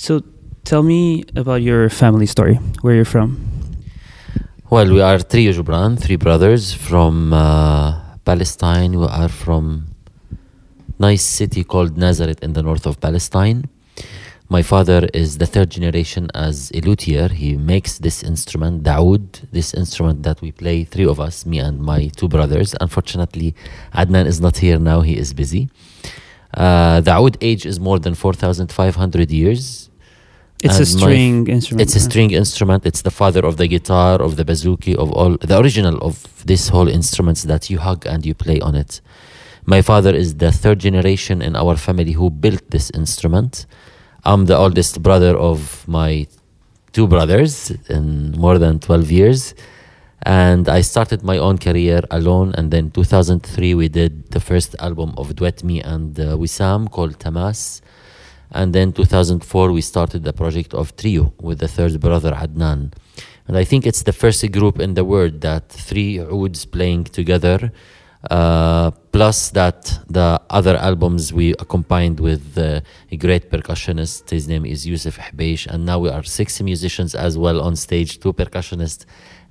So tell me about your family story, where you're from. Well, we are three Joubran, three brothers from uh, Palestine. We are from nice city called Nazareth in the north of Palestine. My father is the third generation as a luthier. He makes this instrument, the oud, this instrument that we play, three of us, me and my two brothers. Unfortunately, Adnan is not here now, he is busy. Uh, the oud age is more than 4,500 years. It's And a my- string instrument. It's a string instrument. It's the father of the guitar, of the bouzouki, of all the original of this whole instruments that you hug and you play on it. My father is the third generation in our family who built this instrument. I'm the oldest brother of my two brothers in more than 12 years. And I started my own career alone. And then 2003, we did the first album of Duet Me and uh, Wissam called Tamaas. And then 2004, we started the project of Trio with the third brother Adnan. And I think it's the first group in the world that three ouds playing together, uh, plus that the other albums we combined with uh, a great percussionist. His name is Youssef Hbeisch. And now we are six musicians as well on stage, two percussionists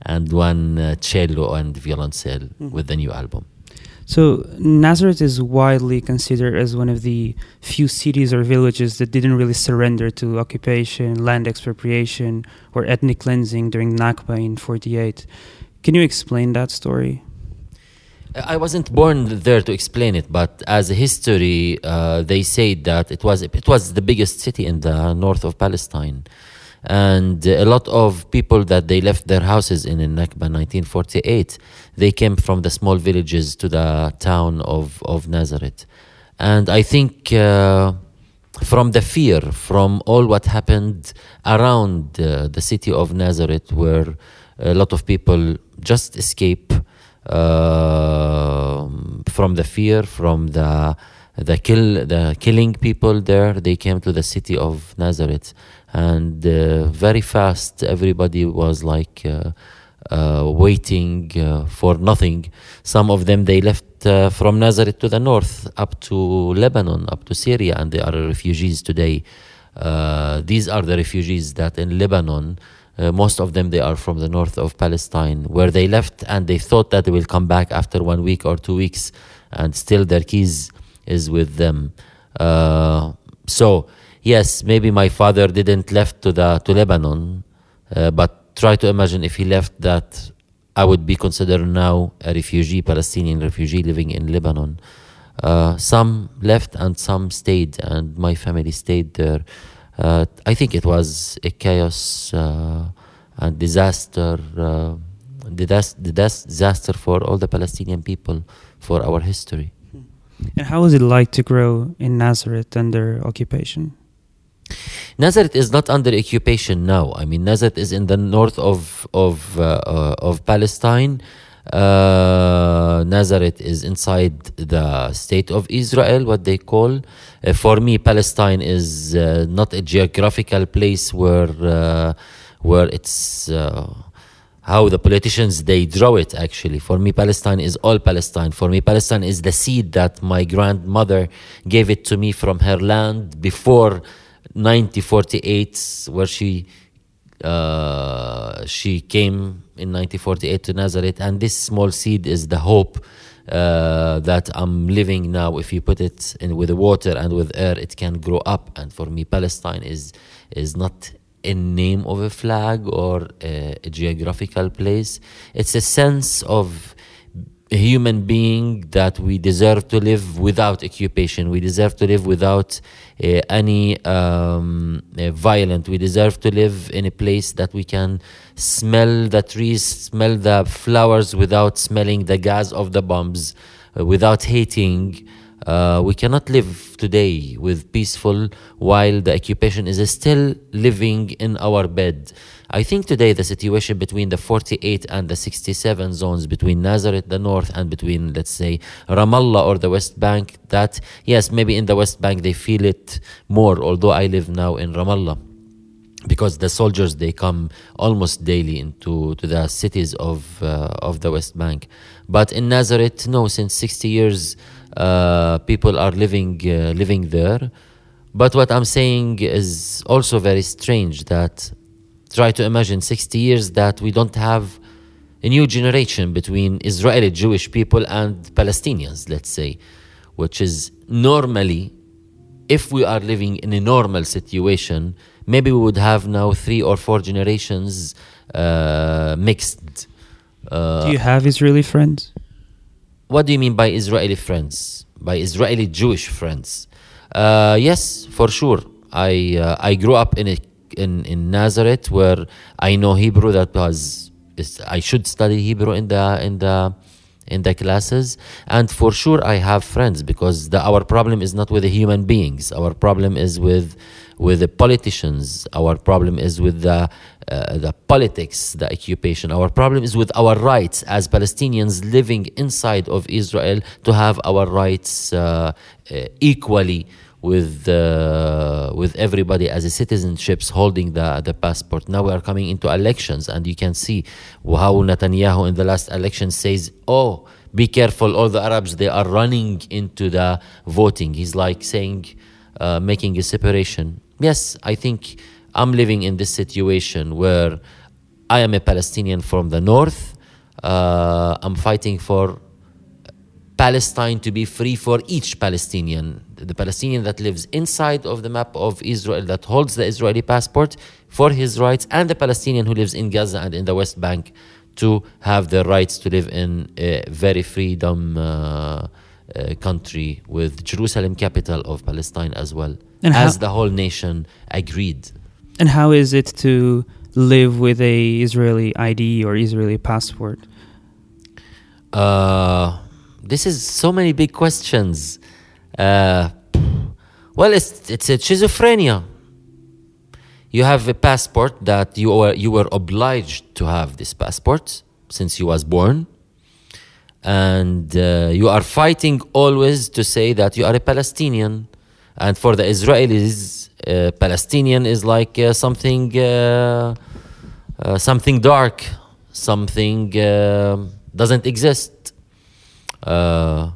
and one uh, cello and violoncelle with the new album. So Nazareth is widely considered as one of the few cities or villages that didn't really surrender to occupation, land expropriation, or ethnic cleansing during Nakba in 48. Can you explain that story? I wasn't born there to explain it, but as a history, uh, they say that it was it was the biggest city in the north of Palestine, and a lot of people that they left their houses in in Nakba 1948, they came from the small villages to the town of of Nazareth, and I think. Uh, from the fear, from all what happened around uh, the city of Nazareth, where a lot of people just escape uh, from the fear, from the the kill, the killing people there. They came to the city of Nazareth, and uh, very fast, everybody was like. Uh, uh, waiting for nothing. Some of them they left from Nazareth to the north, up to Lebanon, up to Syria, and they are refugees today. These are the refugees that in Lebanon, uh, most of them they are from the north of Palestine, where they left and they thought that they will come back after one week or two weeks, and still their keys is with them. Uh, so yes, maybe my father didn't left to the to Lebanon, uh, but try to imagine if he left that I would be considered now a refugee, Palestinian refugee living in Lebanon. Uh, some left and some stayed, and my family stayed there. Uh, I think it was a chaos uh, and disaster, uh, disaster for all the Palestinian people, for our history. And how was it like to grow in Nazareth under occupation? Nazareth is not under occupation now. I mean, Nazareth is in the north of of uh, uh, of Palestine. Uh, Nazareth is inside the state of Israel, what they call. Uh, for me, Palestine is uh, not a geographical place where uh, where it's. How the politicians they draw it actually for me palestine is all palestine for me palestine is the seed that my grandmother gave it to me from her land before 1948 where she uh, she came in 1948 to Nazareth, and this small seed is the hope uh, that I'm living now. If you put it in with the water and with air, it can grow up. And for me, Palestine is is not a name of a flag or a, a geographical place. It's a sense of human being that we deserve to live without occupation. We deserve to live without uh, any um, uh, violence. We deserve to live in a place that we can smell the trees, smell the flowers without smelling the gas of the bombs, uh, without hating. Uh, we cannot live today with peaceful while the occupation is still living in our bed. I think today the situation between the 48 and the 67 zones between Nazareth, the north, and between, let's say, Ramallah or the West Bank, that, yes, maybe in the West Bank they feel it more, although I live now in Ramallah because the soldiers they come almost daily into to the cities of uh, of the West Bank. But in Nazareth, no, since 60 years, uh, people are living uh, living there. But what I'm saying is also very strange that try to imagine 60 years that we don't have a new generation between Israeli Jewish people and Palestinians, let's say, which is normally, if we are living in a normal situation, maybe we would have now three or four generations uh, mixed. Uh, do you have Israeli friends? What do you mean by Israeli friends? By Israeli Jewish friends? Uh, yes, for sure. I uh, I grew up in a in in Nazareth where I know Hebrew. That was I should study Hebrew in the in the in the classes and for sure i have friends because the, our problem is not with the human beings our problem is with with the politicians our problem is with the uh, the politics the occupation our problem is with our rights as palestinians living inside of israel to have our rights uh, uh, equally with uh, with everybody as a citizenships holding the the passport. Now we are coming into elections, and you can see how Netanyahu in the last election says, "Oh, be careful! All the Arabs they are running into the voting." He's like saying, uh, making a separation. Yes, I think I'm living in this situation where I am a Palestinian from the north. Uh, I'm fighting for Palestine to be free for each Palestinian. The Palestinian that lives inside of the map of Israel, that holds the Israeli passport for his rights, and the Palestinian who lives in Gaza and in the West Bank to have the rights to live in a very freedom uh, uh, country with Jerusalem capital of Palestine as well, and as how, the whole nation agreed. And how is it to live with a Israeli ID or Israeli passport? Uh, this is so many big questions. Uh, well, it's it's a schizophrenia. You have a passport that you were you were obliged to have this passport since you was born, and uh, you are fighting always to say that you are a Palestinian, and for the Israelis, uh, Palestinian is like uh, something uh, uh, something dark, something doesn't exist. Uh,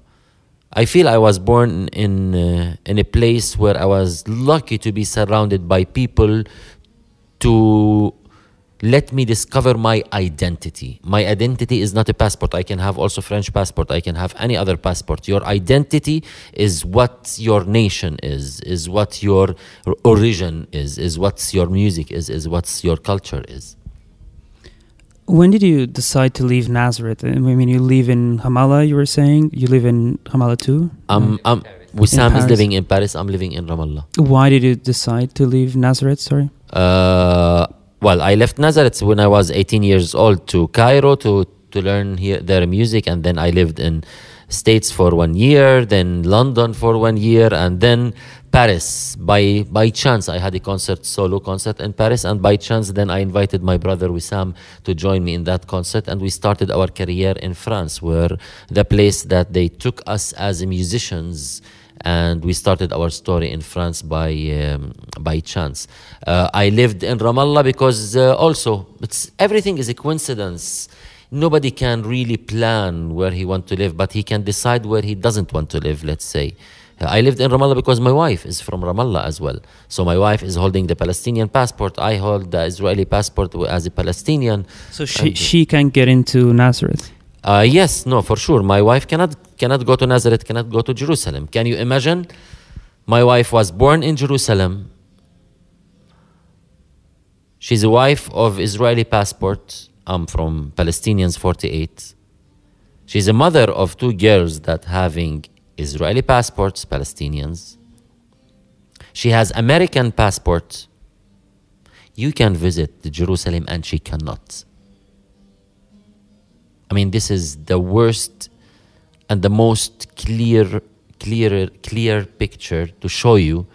I feel I was born in uh, in a place where I was lucky to be surrounded by people to let me discover my identity. My identity is not a passport. I can have also French passport. I can have any other passport. Your identity is what your nation is, is what your origin is, is what your music is, is what your culture is. When did you decide to leave Nazareth? I mean, you live in Ramallah. You were saying you live in Ramallah too. Um, um, Wissam is living in Paris. I'm living in Ramallah. Why did you decide to leave Nazareth? Sorry. Uh, well, I left Nazareth when I was 18 years old to Cairo to to learn here their music, and then I lived in States for one year, then London for one year, and then Paris. By by chance, I had a concert, solo concert in Paris, and by chance, then I invited my brother Wissam to join me in that concert, and we started our career in France, where the place that they took us as musicians and we started our story in France by um, by chance. Uh, I lived in Ramallah because uh, also it's everything is a coincidence nobody can really plan where he wants to live, but he can decide where he doesn't want to live, let's say. I lived in Ramallah because my wife is from Ramallah as well. So my wife is holding the Palestinian passport. I hold the Israeli passport as a Palestinian. So she, she can get into Nazareth? Uh, yes, no, for sure. My wife cannot, cannot go to Nazareth, cannot go to Jerusalem. Can you imagine? My wife was born in Jerusalem. She's a wife of Israeli passport I'm from Palestinians 48. She's a mother of two girls that having Israeli passports, Palestinians. She has American passport. You can visit Jerusalem and she cannot. I mean, this is the worst and the most clear, clear, clear picture to show you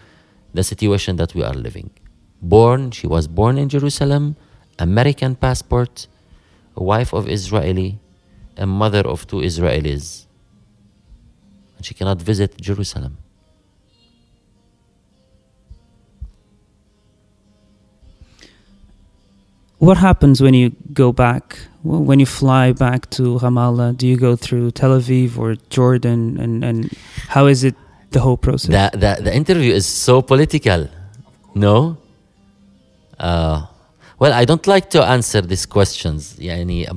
the situation that we are living. Born, she was born in Jerusalem, American passport, wife of Israeli, a mother of two Israelis. And she cannot visit Jerusalem. What happens when you go back? When you fly back to Ramallah, do you go through Tel Aviv or Jordan? And, and how is it the whole process. The, the, the interview is so political. No? Uh, well, I don't like to answer these questions. يعني,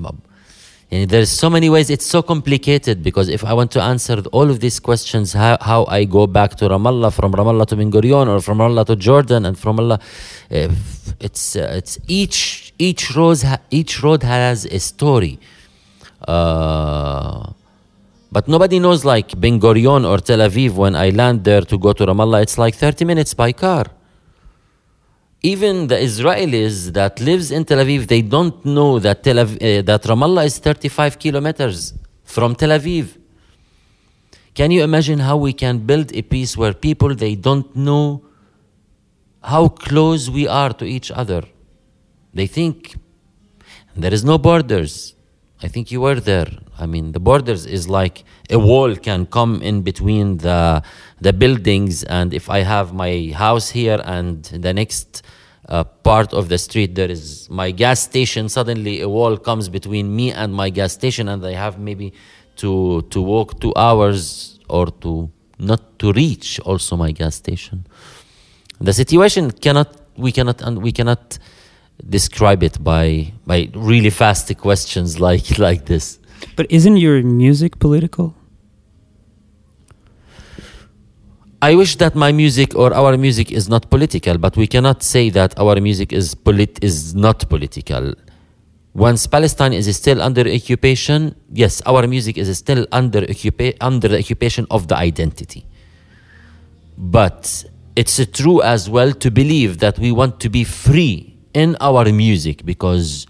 and there's so many ways. It's so complicated because if I want to answer all of these questions, how, how I go back to Ramallah, from Ramallah to Ben Gurion, or from Ramallah to Jordan, and from Allah, eh, it's uh, it's each each road each road has a story. Uh, but nobody knows like Ben Gurion or Tel Aviv when I land there to go to Ramallah. It's like 30 minutes by car. Even the Israelis that lives in Tel Aviv, they don't know that, Tel Aviv, uh, that Ramallah is 35 kilometers from Tel Aviv. Can you imagine how we can build a peace where people they don't know how close we are to each other? They think there is no borders. I think you were there. I mean, the borders is like a wall can come in between the the buildings, and if I have my house here and the next uh, part of the street there is my gas station, suddenly a wall comes between me and my gas station, and I have maybe to to walk two hours or to not to reach also my gas station. The situation cannot we cannot and we cannot describe it by by really fast questions like like this. But isn't your music political? I wish that my music or our music is not political, but we cannot say that our music is polit- is not political. Once Palestine is still under occupation, yes, our music is still under occupa- under the occupation of the identity. But it's true as well to believe that we want to be free in our music because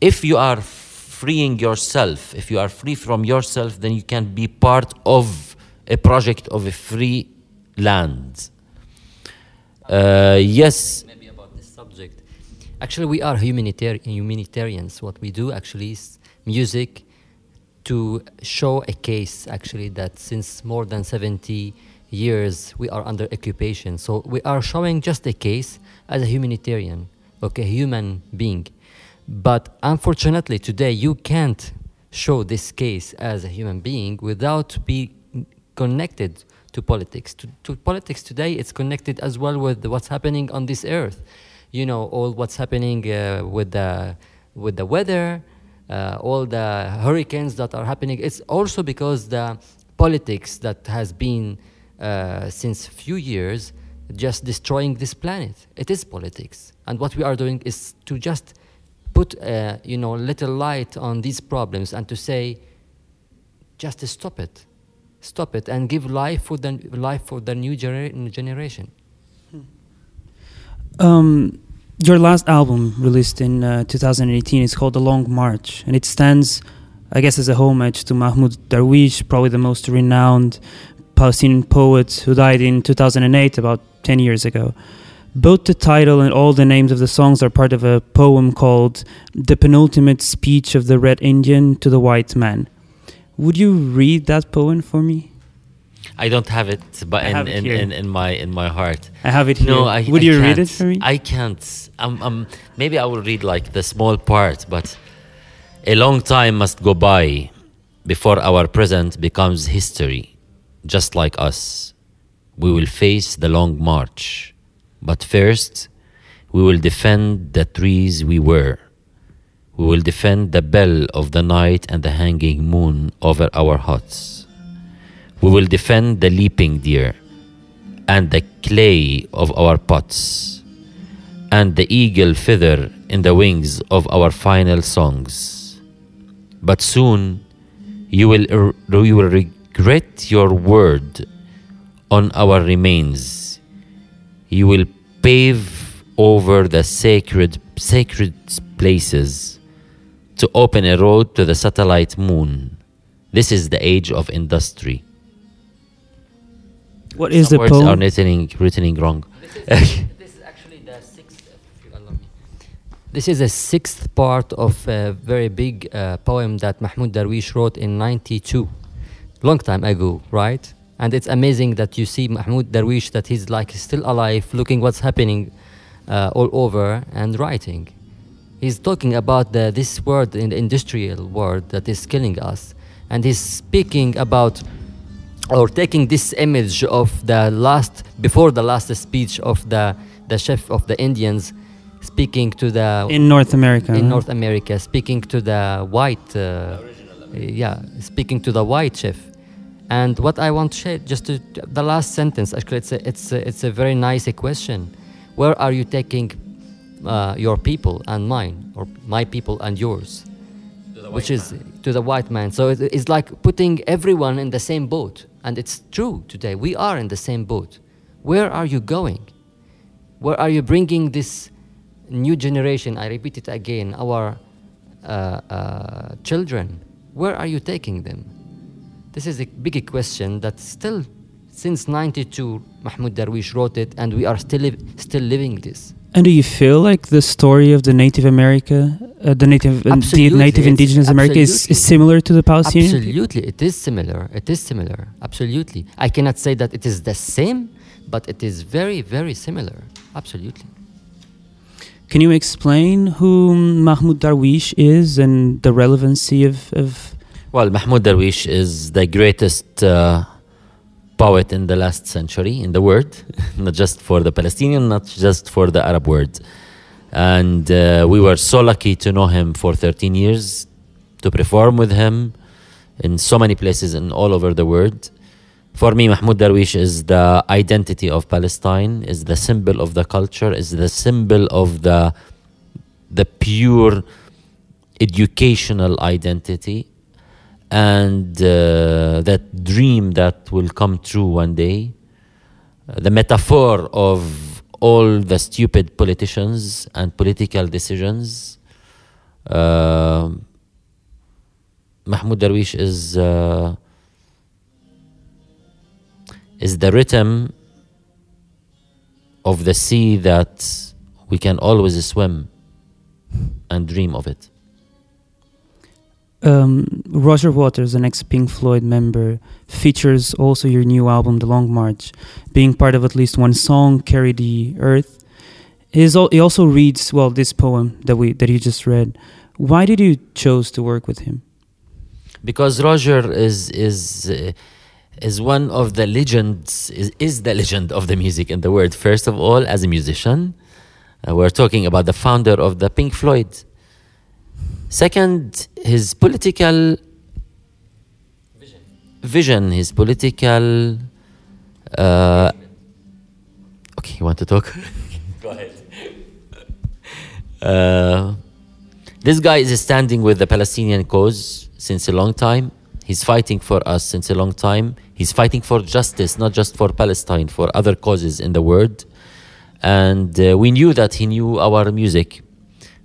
if you are freeing yourself, if you are free from yourself, then you can be part of a project of a free land. Uh, yes, maybe about this subject. Actually, we are humanitarian, humanitarians. What we do actually is music to show a case actually that since more than 70 years we are under occupation. So we are showing just a case as a humanitarian, okay, human being. But unfortunately, today you can't show this case as a human being without be connected to politics. To, to politics today, it's connected as well with what's happening on this earth. You know, all what's happening uh, with the with the weather, uh, all the hurricanes that are happening. It's also because the politics that has been uh, since few years just destroying this planet. It is politics, and what we are doing is to just put uh, you know little light on these problems and to say, just stop it, stop it, and give life for the life for the new genera- generation. Um, your last album, released in uh, 2018, is called The Long March, and it stands, I guess, as a homage to Mahmoud Darwish, probably the most renowned Palestinian poet who died in 2008, about 10 years ago. Both the title and all the names of the songs are part of a poem called The Penultimate Speech of the Red Indian to the White Man. Would you read that poem for me? I don't have it, but in, it in, in, in my in my heart. I have it here. No, I Would I you read can't. it for me? I can't. Um, um, maybe I will read like the small part, but a long time must go by before our present becomes history. Just like us, we will face the long march, but first, we will defend the trees we were. We will defend the bell of the night and the hanging moon over our huts. We will defend the leaping deer and the clay of our pots and the eagle feather in the wings of our final songs. But soon you will, you will regret your word on our remains. You will pave over the sacred, sacred places to open a road to the satellite moon. This is the age of industry. What is Some the words are poem? written, written wrong. this is actually the sixth. If you allow me. This is a sixth part of a very big uh, poem that Mahmoud Darwish wrote in '92, long time ago, right? And it's amazing that you see Mahmoud Darwish that he's like still alive, looking what's happening uh, all over and writing. He's talking about the, this world in the industrial world that is killing us, and he's speaking about or taking this image of the last before the last speech of the the chef of the Indians speaking to the In North America. in huh? North America, speaking to the white, uh, yeah, speaking to the white chef. And what I want to share, just to, the last sentence, actually, it's a, it's a, it's a very nice question. Where are you taking uh, your people and mine, or my people and yours? Which is to the white man. So it, it's like putting everyone in the same boat. And it's true today. We are in the same boat. Where are you going? Where are you bringing this new generation? I repeat it again, our uh, uh, children. Where are you taking them? This is a big question that still, since 92, Mahmoud Darwish wrote it, and we are still, li- still living this. And do you feel like the story of the Native America, uh, the Native, uh, the Absolutely, Native it's- Indigenous America, is, is similar to the Palestinian? Absolutely, it is similar. It is similar. Absolutely. I cannot say that it is the same, but it is very, very similar. Absolutely. Can you explain who Mahmoud Darwish is and the relevancy of, of Well, Mahmoud Darwish is the greatest uh, poet in the last century in the world, not just for the Palestinian, not just for the Arab world. And uh, we were so lucky to know him for 13 years, to perform with him in so many places and all over the world. For me, Mahmoud Darwish is the identity of Palestine, is the symbol of the culture, is the symbol of the the pure educational identity and uh, that dream that will come true one day. Uh, the metaphor of all the stupid politicians and political decisions. Uh, Mahmoud Darwish is uh, is the rhythm of the sea that we can always swim and dream of it. Um, Roger Waters, an ex Pink Floyd member, features also your new album, The Long March, being part of at least one song, Carry the Earth. He also reads, well, this poem that, we, that you just read. Why did you chose to work with him? because Roger is is uh, is one of the legends is, is the legend of the music in the world. First of all, as a musician, uh, we're talking about the founder of the Pink Floyd. Second, his political vision, his political. Uh, okay, you want to talk? Go ahead. Uh, this guy is standing with the Palestinian cause since a long time. He's fighting for us since a long time. He's fighting for justice, not just for Palestine, for other causes in the world. And uh, we knew that he knew our music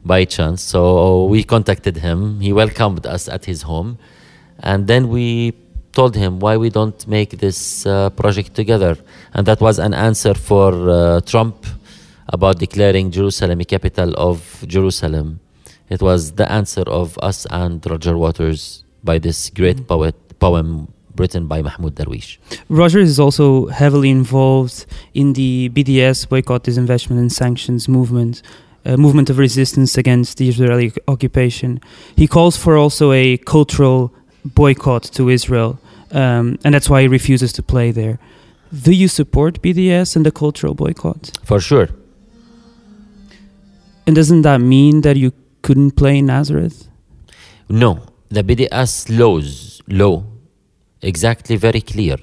by chance. So we contacted him. He welcomed us at his home. And then we told him why we don't make this uh, project together. And that was an answer for uh, Trump about declaring Jerusalem a capital of Jerusalem. It was the answer of us and Roger Waters by this great poet poem written by Mahmoud Darwish. Roger is also heavily involved in the BDS boycott, disinvestment, and sanctions movement, a movement of resistance against the Israeli occupation. He calls for also a cultural boycott to Israel, um, and that's why he refuses to play there. Do you support BDS and the cultural boycott? For sure. And doesn't that mean that you couldn't play in Nazareth? No, the BDS laws, law, exactly very clear.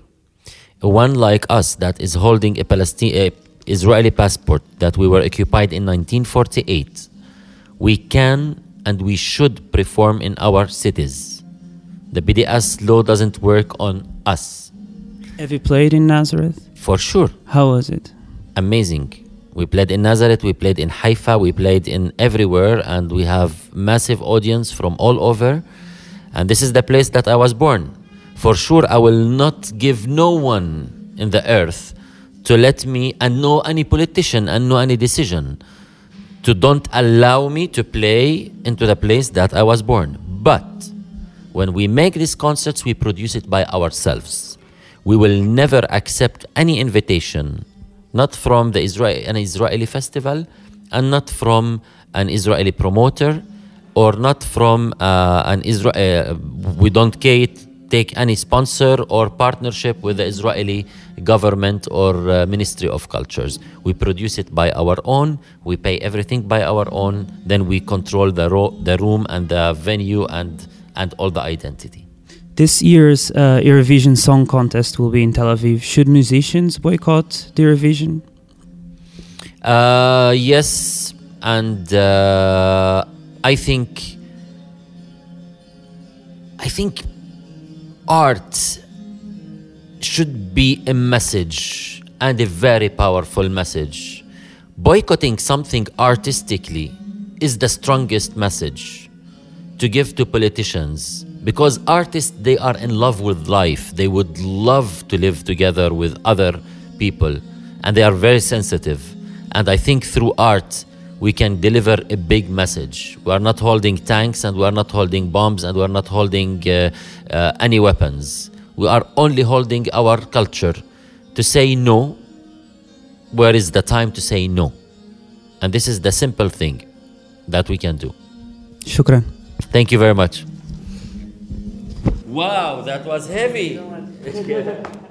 One like us that is holding a Palestine, Israeli passport that we were occupied in 1948, we can and we should perform in our cities. The BDS law doesn't work on us, Have you played in Nazareth? for sure. How was it? amazing. We played in Nazareth, we played in Haifa, we played in everywhere, and we have massive audience from all over. And this is the place that I was born. For sure, I will not give no one in the earth to let me and no any politician and no any decision to don't allow me to play into the place that I was born. But when we make these concerts, we produce it by ourselves. We will never accept any invitation, not from the Israel, an Israeli festival, and not from an Israeli promoter, or not from uh, an Israel. Uh, we don't cater take any sponsor or partnership with the Israeli government or uh, Ministry of Cultures. We produce it by our own, we pay everything by our own, then we control the, ro- the room and the venue and, and all the identity. This year's uh, Eurovision Song Contest will be in Tel Aviv. Should musicians boycott the Eurovision? Uh, yes, and uh, I think I think art should be a message and a very powerful message. Boycotting something artistically is the strongest message to give to politicians because artists they are in love with life they would love to live together with other people and they are very sensitive and i think through art we can deliver a big message we are not holding tanks and we are not holding bombs and we are not holding uh, uh, any weapons we are only holding our culture to say no where is the time to say no and this is the simple thing that we can do Shukran. Thank you very much. Wow, that was heavy.